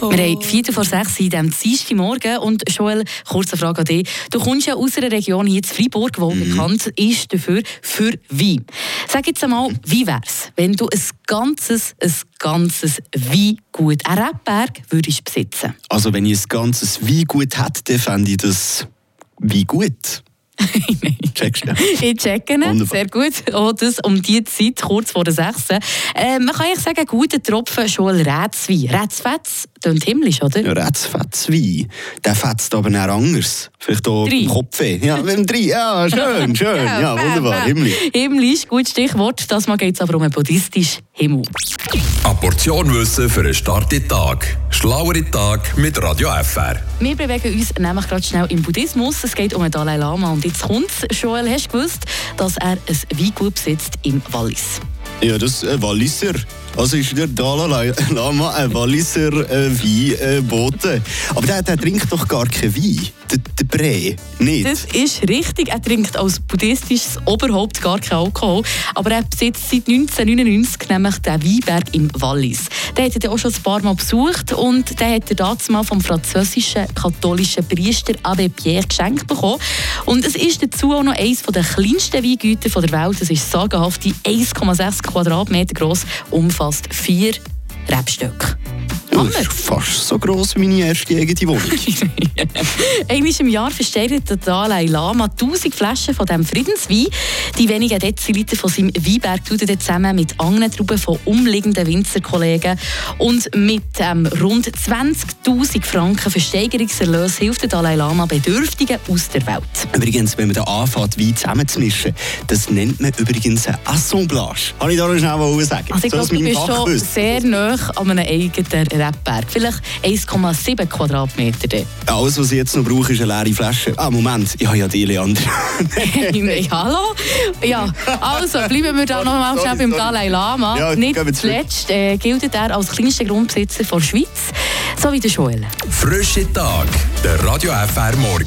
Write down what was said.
Wir haben vier vor sechs in diesem Dienstag Morgen. Und Joel, kurze Frage an dich. Du kommst ja aus einer Region hier in Freiburg, die mhm. bekannt ist dafür für Wein. Sag jetzt einmal, wie wäre es, wenn du ein ganzes, ein ganzes Weingut, ein Rebberg, würdest besitzen? Also wenn ich ein ganzes Weingut hätte, dann fände ich das Weingut. Checkst du? Ich checke Sehr gut. Oh, das um die Zeit, kurz vor der 6. Äh, man kann eigentlich sagen, guter Tropfen schon Rätswein. Rätsfetz klingt himmlisch, oder? Ja, Rätsfetzwein. Der fetzt aber nicht anders. Vielleicht auch im Kopfweh. Ja, mit dem drei. Ja, schön, schön. ja, ja wunderbar. Himmlisch. Himmlisch, gutes Stichwort. Das Mal geht es aber um einen buddhistischen Himmel. Portion Wissen für einen starken Tag. Schlauere Tag mit Radio FR. Wir bewegen uns nämlich gerade schnell im Buddhismus. Es geht um den Dalai Lama und jetzt kommt Joel, hast du gewusst, dass er ein Weingut besitzt im Wallis? Ja, das ist ein Walliser. Also ist der Dalai Lama ein Walliser äh, Weinbote. Äh, Aber der, der trinkt doch gar keinen Wein. Der, der Bre, nicht? Das ist richtig. Er trinkt als buddhistisches Oberhaupt gar keinen Alkohol. Aber er besitzt seit 1999 nämlich den Weinberg im Wallis. Den hat er auch schon ein paar Mal besucht und den hat er damals mal vom französischen katholischen Priester Abbé Pierre geschenkt bekommen. Und es ist dazu auch noch eines der kleinsten Weingüter der Welt. Das ist sagenhafte 1,6 Quadratmeter groß, umfasst vier Rebstöcke. Das ist fast so gross wie meine erste eigene Wohnung. Einmal im Jahr versteigert der Dalai Lama 1000 Flaschen von diesem Friedenswein. Die wenigen Deziliter von seinem Weinberg tut er zusammen mit anderen Trauben von umliegenden Winzerkollegen. Und mit ähm, rund 20.000 Franken Versteigerungserlös hilft der Dalai Lama Bedürftigen aus der Welt. Übrigens, wenn man da anfängt, Wein zusammenzumischen, das nennt man übrigens eine Assemblage. Kann ich da noch schnell sagen? Also ich glaube, du bist schon sehr nah an einem eigenen Rebberg. Vielleicht 1,7 Quadratmeter. Alles, was ich jetzt noch brauche, ist eine leere Flasche. Ah, Moment, ich habe ja die Leander. Hallo? Ja, also bleiben wir da noch mal schnell beim Dalai Lama. Ja, Nicht zuletzt äh, gilt er als kleinster Grundbesitzer der Schweiz, so wie der Joel. Frische Tag, der Radio FR Morgen.